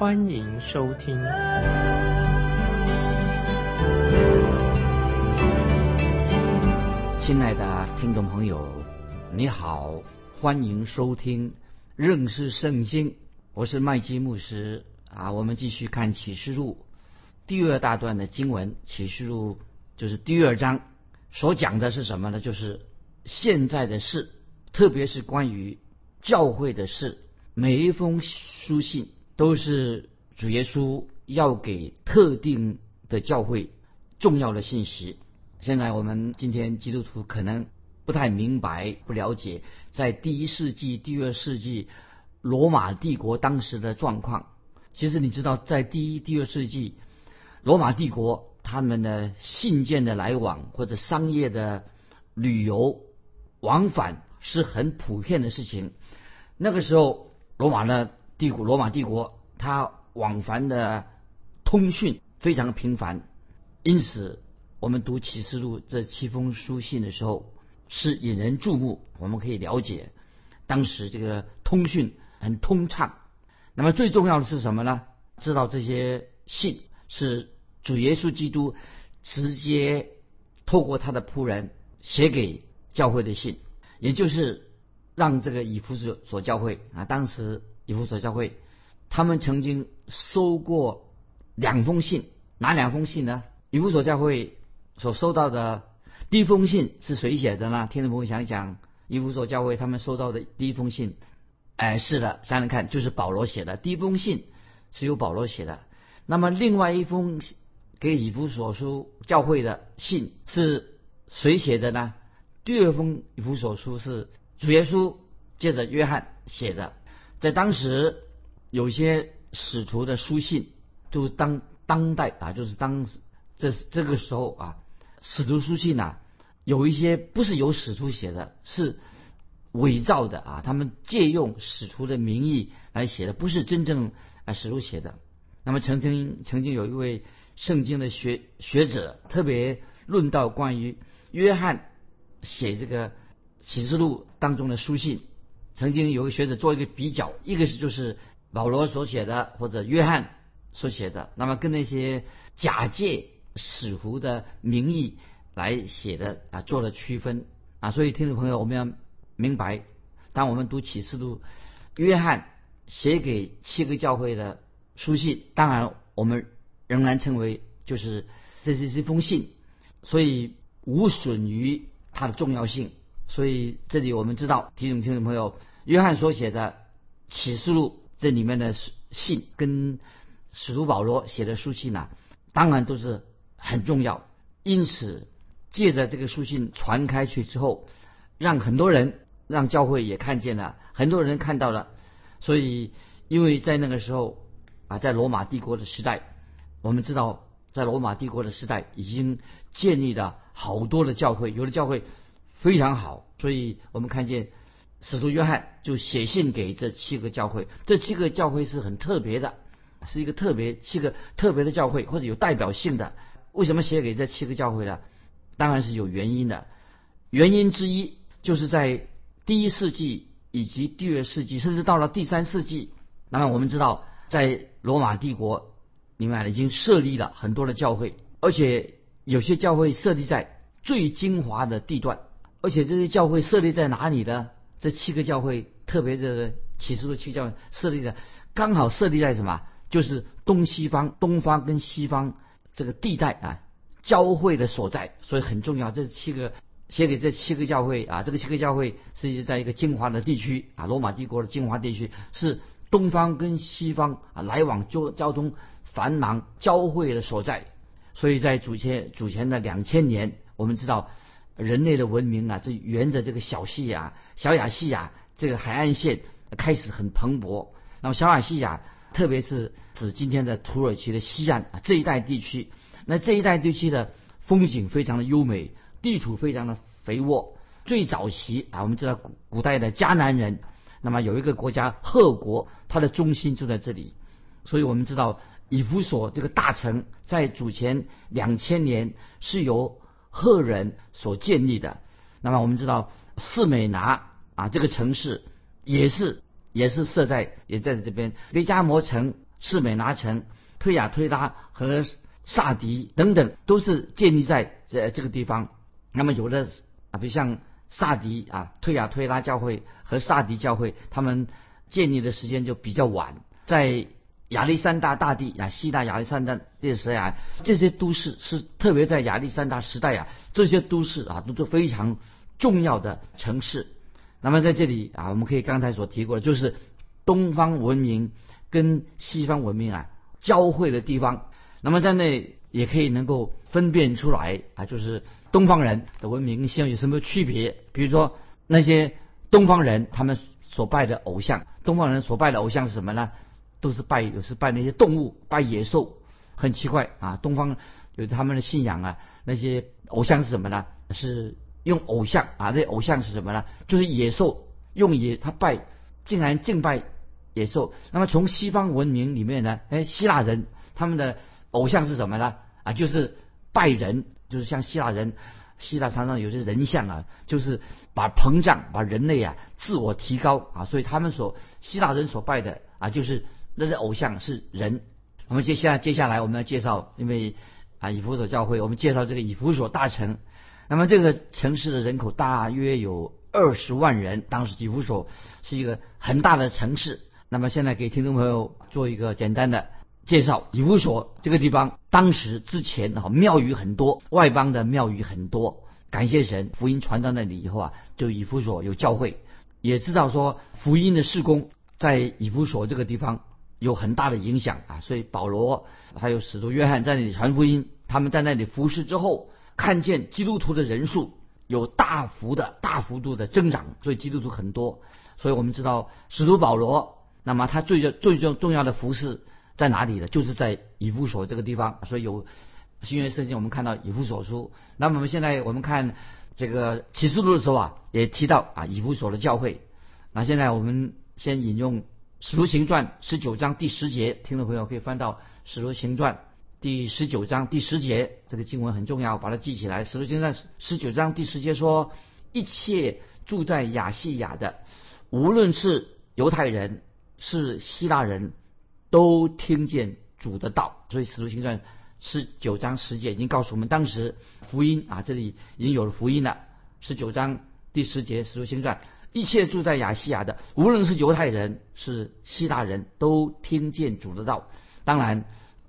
欢迎收听。亲爱的听众朋友，你好，欢迎收听认识圣经。我是麦基牧师啊。我们继续看启示录第二大段的经文，启示录就是第二章。所讲的是什么呢？就是现在的事，特别是关于教会的事。每一封书信都是主耶稣要给特定的教会重要的信息。现在我们今天基督徒可能不太明白、不了解，在第一世纪、第二世纪罗马帝国当时的状况。其实你知道，在第一、第二世纪罗马帝国。他们的信件的来往或者商业的旅游往返是很普遍的事情。那个时候，罗马呢帝国，罗马帝国，它往返的通讯非常频繁。因此，我们读启示录这七封书信的时候，是引人注目。我们可以了解，当时这个通讯很通畅。那么最重要的是什么呢？知道这些信是。主耶稣基督直接透过他的仆人写给教会的信，也就是让这个以弗所所教会啊，当时以弗所教会他们曾经收过两封信，哪两封信呢？以弗所教会所收到的第一封信是谁写的呢？听众朋友想一想，以弗所教会他们收到的第一封信，哎，是的，想想看，就是保罗写的。第一封信是由保罗写的，那么另外一封。给以弗所书教会的信是谁写的呢？第二封以弗所书是主耶稣借着约翰写的。在当时，有些使徒的书信，就是当当代啊，就是当时这这个时候啊，使徒书信呐，有一些不是由使徒写的，是伪造的啊，他们借用使徒的名义来写的，不是真正啊使徒写的。那么曾经曾经有一位。圣经的学学者特别论到关于约翰写这个启示录当中的书信，曾经有个学者做一个比较，一个是就是保罗所写的或者约翰所写的，那么跟那些假借使徒的名义来写的啊做了区分啊，所以听众朋友我们要明白，当我们读启示录，约翰写给七个教会的书信，当然我们。仍然称为就是这是一封信，所以无损于它的重要性。所以这里我们知道，听众听众朋友，约翰所写的启示录这里面的信，跟使徒保罗写的书信呢，当然都是很重要。因此，借着这个书信传开去之后，让很多人，让教会也看见了，很多人看到了。所以，因为在那个时候啊，在罗马帝国的时代。我们知道，在罗马帝国的时代，已经建立了好多的教会，有的教会非常好，所以我们看见使徒约翰就写信给这七个教会，这七个教会是很特别的，是一个特别七个特别的教会，或者有代表性的。为什么写给这七个教会呢？当然是有原因的。原因之一就是在第一世纪以及第二世纪，甚至到了第三世纪，那么我们知道，在罗马帝国。明白了，已经设立了很多的教会，而且有些教会设立在最精华的地段，而且这些教会设立在哪里呢？这七个教会，特别这个起初的七个教会设立的，刚好设立在什么？就是东西方、东方跟西方这个地带啊，教会的所在，所以很重要。这七个写给这七个教会啊，这个七个教会是在一个精华的地区啊，罗马帝国的精华地区，是东方跟西方啊来往交交通。繁忙交汇的所在，所以在祖前祖前的两千年，我们知道人类的文明啊，这沿着这个小西亚、小亚细亚这个海岸线开始很蓬勃。那么小亚细亚特别是指今天的土耳其的西岸这一带地区。那这一带地区的风景非常的优美，地土非常的肥沃。最早期啊，我们知道古古代的迦南人，那么有一个国家赫国，它的中心就在这里。所以我们知道以弗所这个大城在主前两千年是由赫人所建立的。那么我们知道士美拿啊这个城市也是也是设在也在这边，贝加摩城、士美拿城、推雅推拉和萨迪等等都是建立在这这个地方。那么有的啊，比如像萨迪啊、推雅推拉教会和萨迪教会，他们建立的时间就比较晚，在亚历山大大帝啊，希腊亚历山大历史啊，这些都市是特别在亚历山大时代啊，这些都市啊都是非常重要的城市。那么在这里啊，我们可以刚才所提过的，就是东方文明跟西方文明啊交汇的地方。那么在那也可以能够分辨出来啊，就是东方人的文明跟西方有什么区别？比如说那些东方人他们所拜的偶像，东方人所拜的偶像是什么呢？都是拜，有时拜那些动物，拜野兽，很奇怪啊！东方有他们的信仰啊，那些偶像是什么呢？是用偶像啊，那偶像是什么呢？就是野兽，用野他拜，竟然敬拜野兽。那么从西方文明里面呢，哎，希腊人他们的偶像是什么呢？啊，就是拜人，就是像希腊人，希腊常常有些人像啊，就是把膨胀，把人类啊自我提高啊，所以他们所希腊人所拜的啊，就是。那是偶像是人。我们接下接下来我们要介绍，因为啊以弗所教会，我们介绍这个以弗所大城。那么这个城市的人口大约有二十万人，当时以弗所是一个很大的城市。那么现在给听众朋友做一个简单的介绍，以弗所这个地方，当时之前哈庙宇很多，外邦的庙宇很多。感谢神，福音传到那里以后啊，就以弗所有教会，也知道说福音的事工在以弗所这个地方。有很大的影响啊，所以保罗还有使徒约翰在那里传福音，他们在那里服侍之后，看见基督徒的人数有大幅的大幅度的增长，所以基督徒很多。所以我们知道使徒保罗，那么他最最重重要的服饰在哪里呢？就是在以弗所这个地方。所以有新约圣经，我们看到以弗所书。那么我们现在我们看这个启示录的时候啊，也提到啊以弗所的教会。那现在我们先引用。使徒行传十九章第十节，听众朋友可以翻到使徒行传第十九章第十节，这个经文很重要，把它记起来。使徒行传十九章第十节说：“一切住在亚细亚的，无论是犹太人是希腊人，都听见主的道。”所以使徒行传十九章十节已经告诉我们，当时福音啊，这里已经有了福音了。十九章第十节，使徒行传。一切住在亚细亚的，无论是犹太人是希腊人都听见主的道。当然，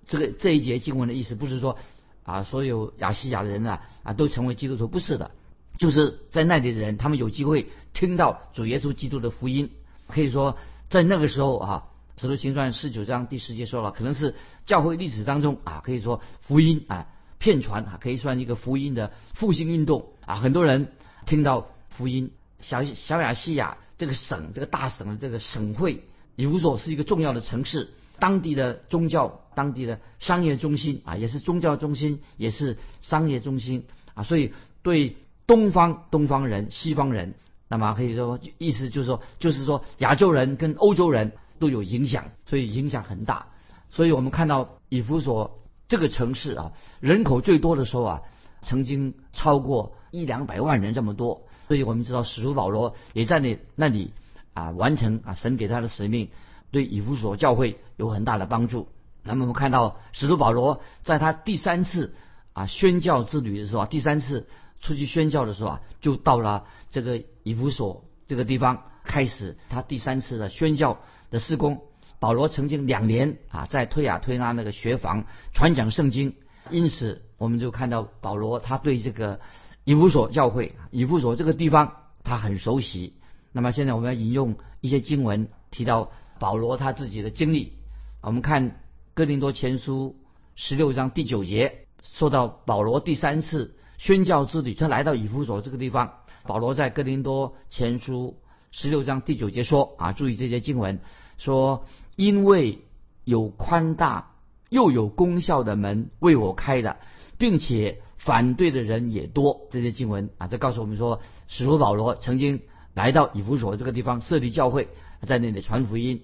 这个这一节经文的意思不是说啊，所有亚细亚的人啊啊都成为基督徒，不是的，就是在那里的人，他们有机会听到主耶稣基督的福音。可以说，在那个时候啊，使徒行传十九章第十节说了，可能是教会历史当中啊，可以说福音啊片传啊，可以算一个福音的复兴运动啊，很多人听到福音。小小亚细亚这个省，这个大省的这个省会，以弗所是一个重要的城市，当地的宗教、当地的商业中心啊，也是宗教中心，也是商业中心啊，所以对东方东方人、西方人，那么可以说意思就是说，就是说亚洲人跟欧洲人都有影响，所以影响很大。所以我们看到以弗所这个城市啊，人口最多的时候啊，曾经超过一两百万人这么多。所以我们知道，使徒保罗也在那那里啊完成啊神给他的使命，对以弗所教会有很大的帮助。那么我们看到，使徒保罗在他第三次啊宣教之旅的时候，第三次出去宣教的时候啊，就到了这个以弗所这个地方，开始他第三次的宣教的施工。保罗曾经两年啊在推雅推拉那个学房传讲圣经，因此我们就看到保罗他对这个。以弗所教会，以弗所这个地方他很熟悉。那么现在我们要引用一些经文，提到保罗他自己的经历。我们看哥林多前书十六章第九节，说到保罗第三次宣教之旅，他来到以弗所这个地方。保罗在哥林多前书十六章第九节说：啊，注意这些经文，说因为有宽大又有功效的门为我开的，并且反对的人也多。这些经文啊，这告诉我们说，使徒保罗曾经来到以弗所这个地方设立教会，在那里传福音。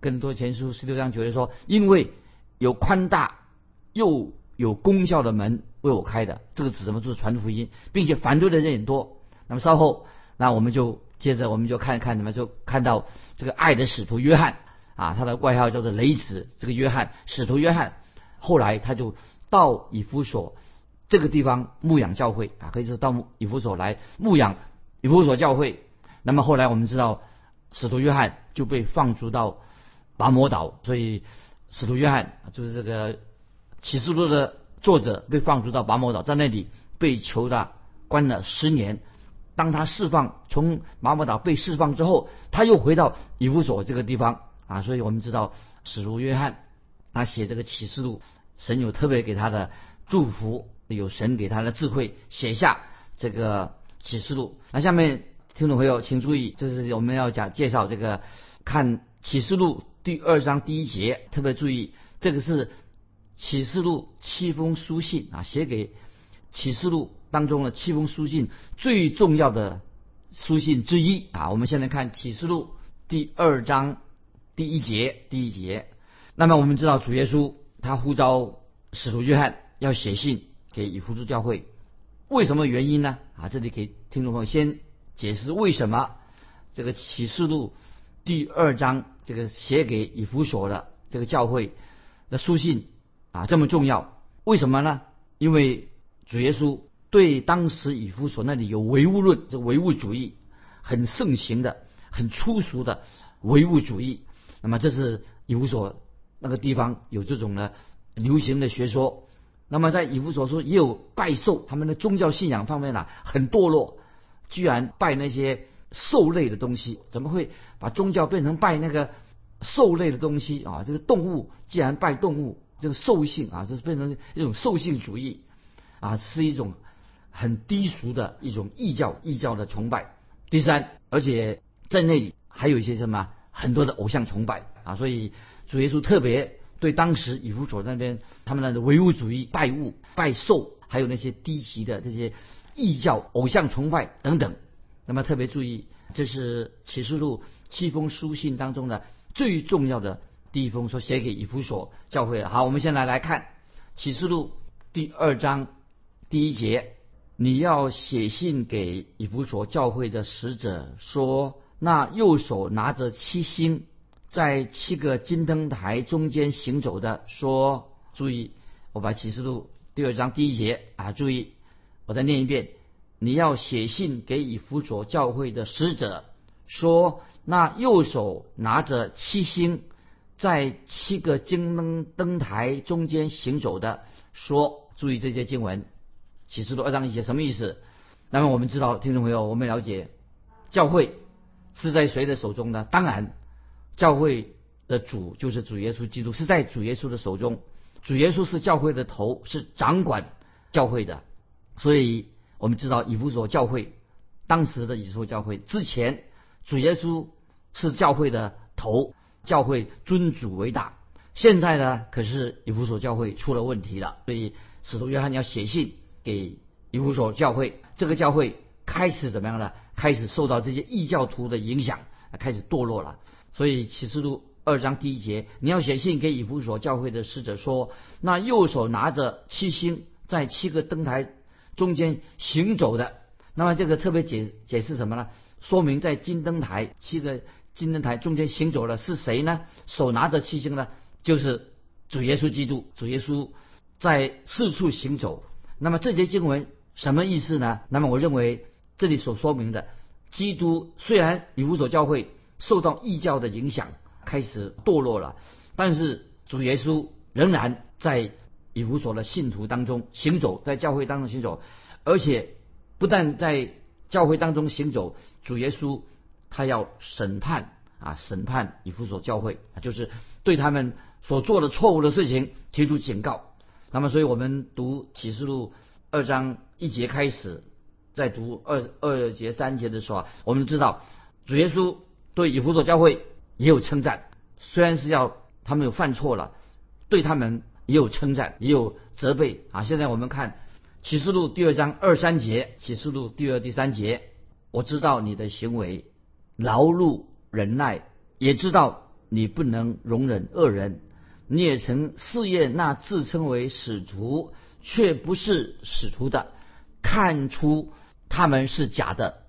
更多前书十六章九节说，因为有宽大又有功效的门为我开的，这个指什么？就是传福音，并且反对的人也多。那么稍后，那我们就接着我们就看看，什么就看到这个爱的使徒约翰啊，他的外号叫做雷子。这个约翰，使徒约翰，后来他就到以弗所这个地方牧养教会啊，可以是到以弗所来牧养以弗所教会。那么后来我们知道，使徒约翰就被放逐到拔摩岛，所以使徒约翰就是这个启示录的作者被放逐到拔摩岛，在那里被囚的关了十年。当他释放从拔摩岛被释放之后，他又回到以弗所这个地方啊，所以我们知道使徒约翰他写这个启示录，神有特别给他的祝福，有神给他的智慧写下这个启示录。那下面听众朋友请注意，这是我们要讲介绍这个看启示录第二章第一节，特别注意这个是启示录七封书信啊，写给启示录。当中的七封书信最重要的书信之一啊，我们现在看启示录第二章第一节第一节。那么我们知道主耶稣他呼召使徒约翰要写信给以弗所教会，为什么原因呢？啊，这里给听众朋友先解释为什么这个启示录第二章这个写给以弗所的这个教会的书信啊这么重要？为什么呢？因为主耶稣。对当时以弗所那里有唯物论，这唯物主义很盛行的、很粗俗的唯物主义。那么这是以弗所那个地方有这种呢流行的学说。那么在以弗所说也有拜兽，他们的宗教信仰方面呢很堕落，居然拜那些兽类的东西。怎么会把宗教变成拜那个兽类的东西啊？这个动物既然拜动物，这个兽性啊，就是变成一种兽性主义啊，是一种。很低俗的一种异教，异教的崇拜。第三，而且在那里还有一些什么很多的偶像崇拜啊，所以主耶稣特别对当时以弗所那边他们的唯物主义、拜物、拜兽，还有那些低级的这些异教、偶像崇拜等等，那么特别注意，这是启示录七封书信当中的最重要的第一封，说写给以弗所教会的。好，我们先来来看启示录第二章第一节。你要写信给以弗所教会的使者说：那右手拿着七星，在七个金灯台中间行走的说，注意，我把启示录第二章第一节啊，注意，我再念一遍。你要写信给以弗所教会的使者说：那右手拿着七星，在七个金灯灯台中间行走的说，注意这些经文。启示录二章一节什么意思？那么我们知道，听众朋友，我们了解教会是在谁的手中呢？当然，教会的主就是主耶稣基督，是在主耶稣的手中。主耶稣是教会的头，是掌管教会的。所以我们知道以弗所教会当时的以弗所教会之前，主耶稣是教会的头，教会尊主为大。现在呢，可是以弗所教会出了问题了，所以使徒约翰要写信。给以弗所教会，这个教会开始怎么样呢？开始受到这些异教徒的影响，开始堕落了。所以启示录二章第一节，你要写信给以弗所教会的使者说：那右手拿着七星，在七个灯台中间行走的，那么这个特别解解释什么呢？说明在金灯台七个金灯台中间行走的是谁呢？手拿着七星呢，就是主耶稣基督。主耶稣在四处行走。那么这节经文什么意思呢？那么我认为这里所说明的，基督虽然以弗所教会受到异教的影响，开始堕落了，但是主耶稣仍然在以弗所的信徒当中行走，在教会当中行走，而且不但在教会当中行走，主耶稣他要审判啊，审判以弗所教会，就是对他们所做的错误的事情提出警告。那么，所以我们读启示录二章一节开始，在读二二节三节的时候啊，我们知道主耶稣对以弗所教会也有称赞，虽然是要他们有犯错了，对他们也有称赞，也有责备啊。现在我们看启示录第二章二三节，启示录第二第三节，我知道你的行为劳碌忍耐，也知道你不能容忍恶人，你也曾试验那自称为使徒却不是使徒的，看出他们是假的，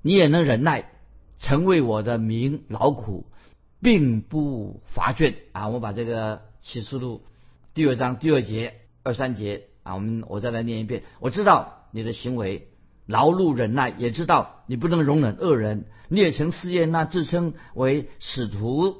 你也能忍耐，曾为我的名劳苦。并不乏倦啊！我把这个启示录第二章第二节二三节啊，我们我再来念一遍。我知道你的行为劳碌忍耐，也知道你不能容忍恶人。你也曾试验那自称为使徒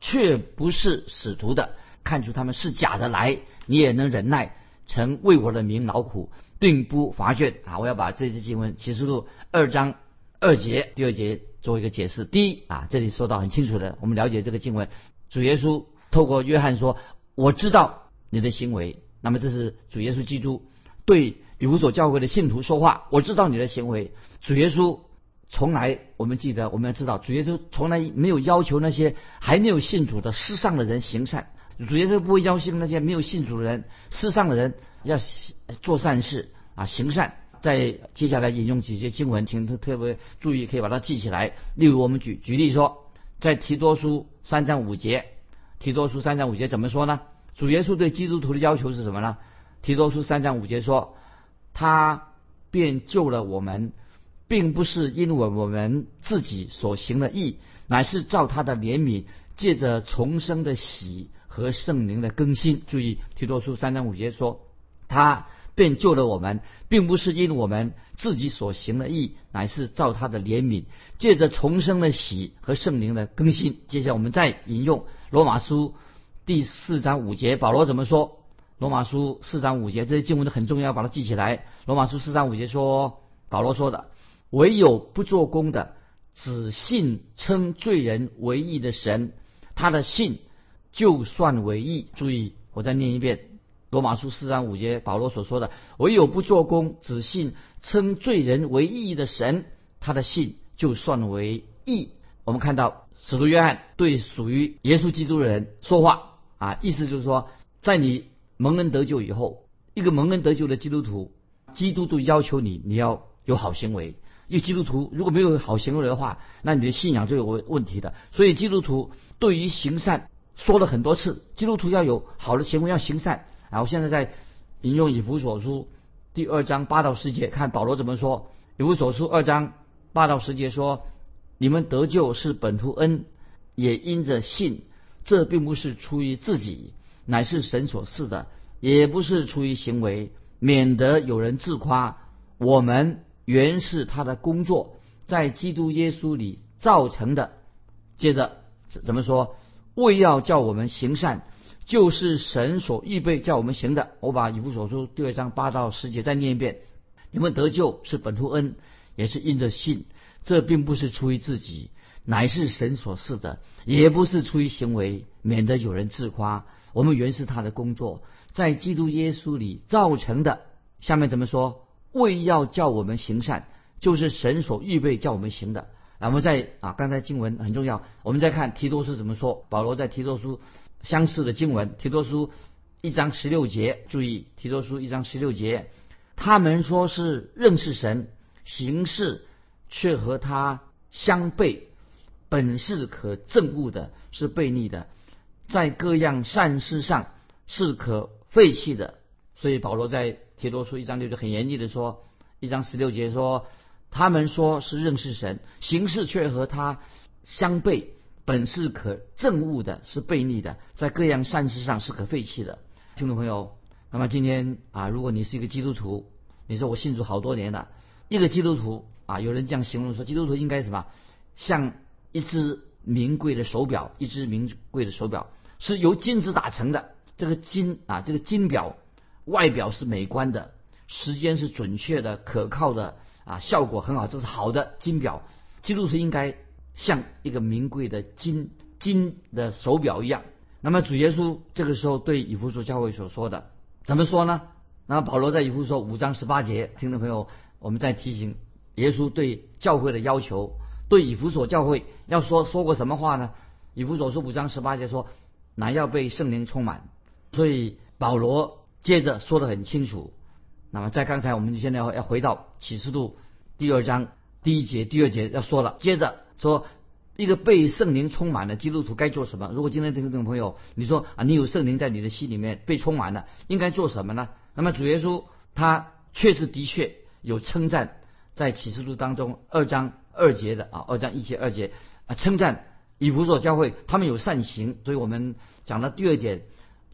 却不是使徒的，看出他们是假的来，你也能忍耐，曾为我的名劳苦，并不乏倦啊！我要把这些经文启示录二章二节第二节。做一个解释。第一啊，这里说到很清楚的，我们了解这个经文，主耶稣透过约翰说：“我知道你的行为。”那么这是主耶稣基督对以弗所教会的信徒说话：“我知道你的行为。”主耶稣从来，我们记得，我们要知道，主耶稣从来没有要求那些还没有信主的世上的人行善。主耶稣不会要求那些没有信主的人、世上的人要做善事啊，行善。在接下来引用几节经文，请特特别注意，可以把它记起来。例如，我们举举例说，在提多书三章五节，提多书三章五节怎么说呢？主耶稣对基督徒的要求是什么呢？提多书三章五节说，他便救了我们，并不是因为我们自己所行的义，乃是照他的怜悯，借着重生的喜和圣灵的更新。注意，提多书三章五节说，他。便救了我们，并不是因我们自己所行的义，乃是照他的怜悯，借着重生的喜和圣灵的更新。接下来我们再引用罗马书第四章五节，保罗怎么说？罗马书四章五节，这些经文都很重要，把它记起来。罗马书四章五节说，保罗说的：“唯有不做工的，只信称罪人为义的神，他的信就算为义。”注意，我再念一遍。罗马书四章五节，保罗所说的：“唯有不做工，只信称罪人为义的神，他的信就算为义。”我们看到使徒约翰对属于耶稣基督的人说话啊，意思就是说，在你蒙恩得救以后，一个蒙恩得救的基督徒，基督都要求你，你要有好行为。因为基督徒如果没有好行为的话，那你的信仰就有问题的。所以基督徒对于行善说了很多次，基督徒要有好的行为，要行善。然后现在在引用以弗所书第二章八到十节，看保罗怎么说。以弗所书二章八到十节说：“你们得救是本图恩，也因着信。这并不是出于自己，乃是神所赐的；也不是出于行为，免得有人自夸。我们原是他的工作，在基督耶稣里造成的。接着怎么说？为要叫我们行善。”就是神所预备叫我们行的。我把以弗所书第二章八到十节再念一遍：你们得救是本图恩，也是因着信。这并不是出于自己，乃是神所赐的；也不是出于行为，免得有人自夸。我们原是他的工作，在基督耶稣里造成的。下面怎么说？为要叫我们行善，就是神所预备叫我们行的。那我们在啊，刚才经文很重要，我们再看提多书怎么说。保罗在提多书。相似的经文，提多书一章十六节，注意提多书一章十六节，他们说是认识神，行事却和他相悖，本是可憎恶的，是悖逆的，在各样善事上是可废弃的。所以保罗在提多书一章六节很严厉的说，一章十六节说，他们说是认识神，行事却和他相悖。本是可憎恶的，是悖逆的，在各样善事上是可废弃的。听众朋友，那么今天啊，如果你是一个基督徒，你说我信主好多年了，一个基督徒啊，有人这样形容说，基督徒应该什么？像一只名贵的手表，一只名贵的手表是由金子打成的。这个金啊，这个金表外表是美观的，时间是准确的、可靠的啊，效果很好，这是好的金表。基督徒应该。像一个名贵的金金的手表一样。那么主耶稣这个时候对以弗所教会所说的，怎么说呢？那保罗在以弗所五章十八节，听众朋友，我们在提醒耶稣对教会的要求，对以弗所教会要说说过什么话呢？以弗所书五章十八节说：“乃要被圣灵充满。所以保罗接着说的很清楚。那么在刚才我们现在要回到启示录第二章第一节、第二节要说了，接着说一个被圣灵充满的基督徒该做什么？如果今天听众朋友你说啊，你有圣灵在你的心里面被充满了，应该做什么呢？那么主耶稣他确实的确有称赞，在启示录当中二章二节的啊，二章一节二节啊，称赞以弗所教会他们有善行。所以我们讲到第二点，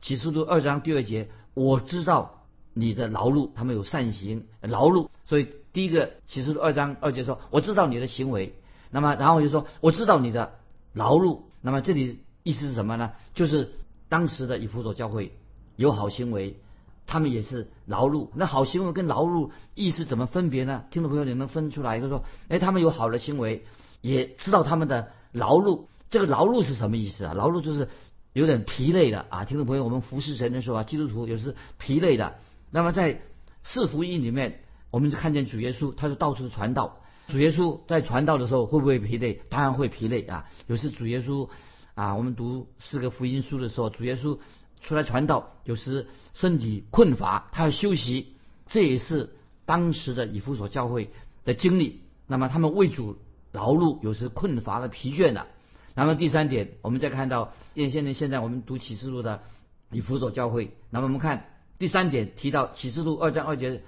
启示录二章第二节，我知道你的劳碌，他们有善行劳碌。所以第一个启示录二章二节说，我知道你的行为。那么然后就说，我知道你的劳碌。那么这里意思是什么呢？就是当时的以弗所教会有好行为。他们也是劳碌，那好行为跟劳碌意思怎么分别呢？听众朋友，你能分出来？就说，哎，他们有好的行为，也知道他们的劳碌。这个劳碌是什么意思啊？劳碌就是有点疲累的啊。听众朋友，我们服侍神的时候啊，基督徒有时疲累的。那么在四福音里面，我们就看见主耶稣，他是到处传道。主耶稣在传道的时候会不会疲累？当然会疲累啊。有时主耶稣啊，我们读四个福音书的时候，主耶稣。出来传道，有时身体困乏，他要休息，这也是当时的以弗所教会的经历。那么他们为主劳碌，有时困乏了、疲倦了。然后第三点，我们再看到，因为现在现在我们读启示录的以弗所教会，那么我们看第三点提到启示录二章二节，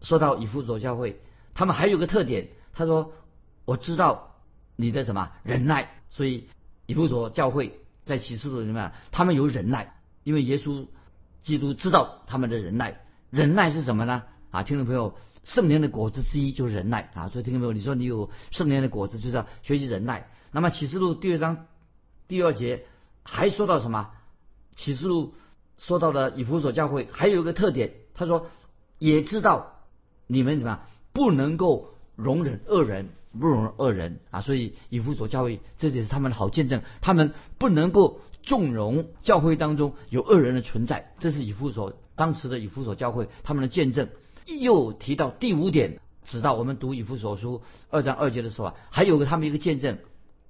说到以弗所教会，他们还有个特点，他说我知道你的什么忍耐，所以以弗所教会在启示录里面，他们有忍耐。因为耶稣基督知道他们的忍耐，忍耐是什么呢？啊，听众朋友，圣灵的果子之一就是忍耐啊。所以听众朋友，你说你有圣灵的果子，就是要学习忍耐。那么启示录第二章第二节还说到什么？启示录说到了以弗所教会还有一个特点，他说也知道你们怎么样不能够容忍恶人，不容忍恶人啊。所以以弗所教会这也是他们的好见证，他们不能够。纵容教会当中有恶人的存在，这是以弗所当时的以弗所教会他们的见证。又提到第五点，直到我们读以弗所书二章二节的时候啊，还有个他们一个见证，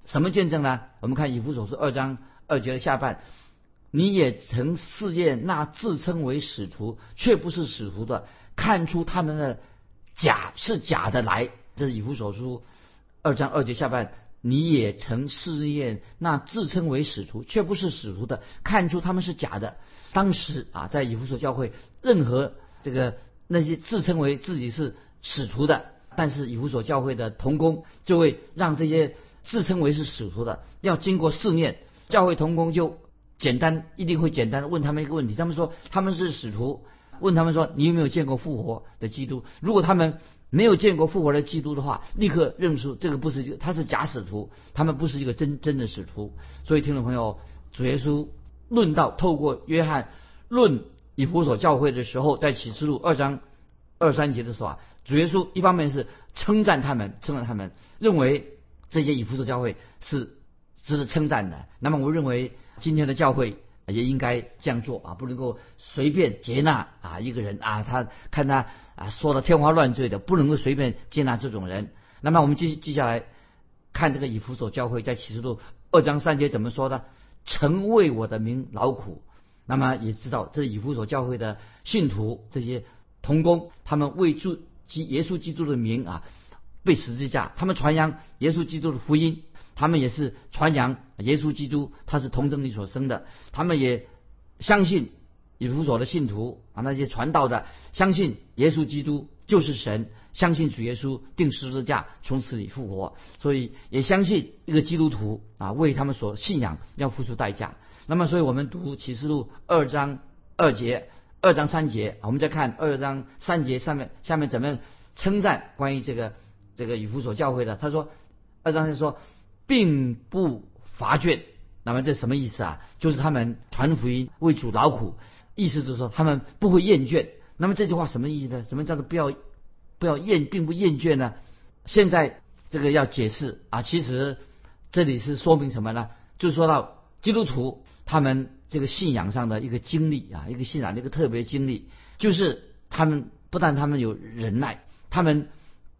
什么见证呢？我们看以弗所书二章二节的下半，你也曾试验那自称为使徒却不是使徒的，看出他们的假是假的来。这是以弗所书二章二节下半。你也曾试验那自称为使徒却不是使徒的，看出他们是假的。当时啊，在以弗所教会，任何这个那些自称为自己是使徒的，但是以弗所教会的同工就会让这些自称为是使徒的，要经过试验。教会同工就简单一定会简单问他们一个问题，他们说他们是使徒，问他们说你有没有见过复活的基督？如果他们没有见过复活的基督的话，立刻认出这个不是一个，他是假使徒，他们不是一个真真的使徒。所以听众朋友，主耶稣论到透过约翰论以弗所教会的时候，在启示录二章二三节的时候啊，主耶稣一方面是称赞他们，称赞他们，认为这些以弗所教会是值得称赞的。那么我认为今天的教会。也应该这样做啊，不能够随便接纳啊一个人啊，他看他啊说的天花乱坠的，不能够随便接纳这种人。那么我们接接下来看这个以弗所教会在启示录二章三节怎么说的？曾为我的名劳苦。那么也知道这以弗所教会的信徒这些童工，他们为主基耶稣基督的名啊被十字架，他们传扬耶稣基督的福音。他们也是传扬耶稣基督，他是童贞女所生的。他们也相信以弗所的信徒啊，那些传道的相信耶稣基督就是神，相信主耶稣定十字架从此里复活，所以也相信一个基督徒啊为他们所信仰要付出代价。那么，所以我们读启示录二章二节、二章三节，我们再看二章三节上面下面怎么称赞关于这个这个以弗所教会的？他说二章是说。并不乏倦，那么这什么意思啊？就是他们传福音为主劳苦，意思就是说他们不会厌倦。那么这句话什么意思呢？什么叫做不要不要厌，并不厌倦呢？现在这个要解释啊，其实这里是说明什么呢？就是说到基督徒他们这个信仰上的一个经历啊，一个信仰的一个特别经历，就是他们不但他们有忍耐，他们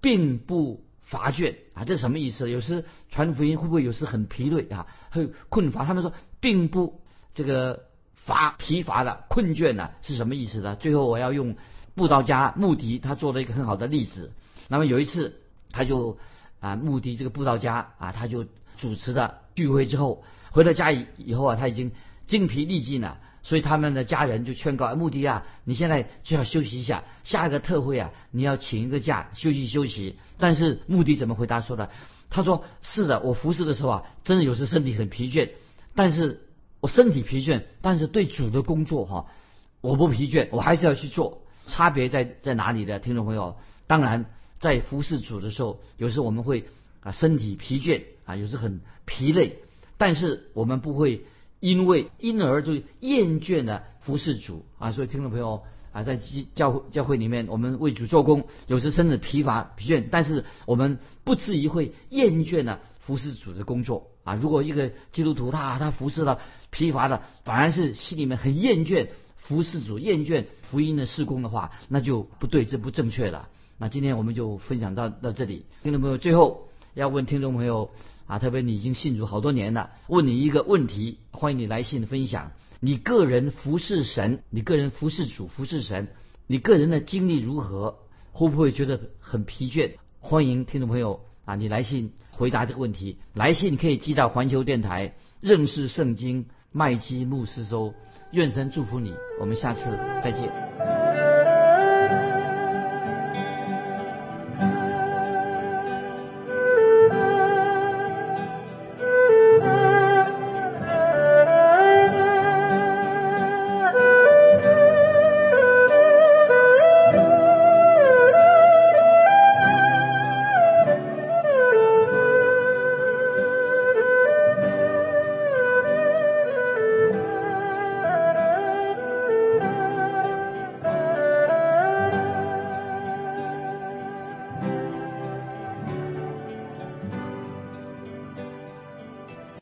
并不。乏倦啊，这什么意思？有时传福音会不会有时很疲累啊，会困乏？他们说并不这个乏疲乏的困倦呢是什么意思呢？最后我要用布道家穆迪他做了一个很好的例子。那么有一次他就啊穆迪这个布道家啊他就主持的聚会之后回到家以以后啊他已经精疲力尽了。所以他们的家人就劝告穆迪啊，你现在就要休息一下，下一个特会啊，你要请一个假休息休息。但是穆迪怎么回答说的？他说：是的，我服侍的时候啊，真的有时身体很疲倦，但是我身体疲倦，但是对主的工作哈，我不疲倦，我还是要去做。差别在在哪里的，听众朋友？当然，在服侍主的时候，有时我们会啊身体疲倦啊，有时很疲累，但是我们不会。因为因而就厌倦了服侍主啊，所以听众朋友啊，在教教会里面，我们为主做工，有时甚至疲乏疲倦，但是我们不至于会厌倦了服侍主的工作啊。如果一个基督徒他他服侍了疲乏的，反而是心里面很厌倦服侍主、厌倦福音的施工的话，那就不对，这不正确的。那今天我们就分享到到这里，听众朋友，最后要问听众朋友。啊，特别你已经信主好多年了，问你一个问题，欢迎你来信分享你个人服侍神，你个人服侍主，服侍神，你个人的经历如何？会不会觉得很疲倦？欢迎听众朋友啊，你来信回答这个问题。来信可以寄到环球电台认识圣经麦基牧师收。愿神祝福你，我们下次再见。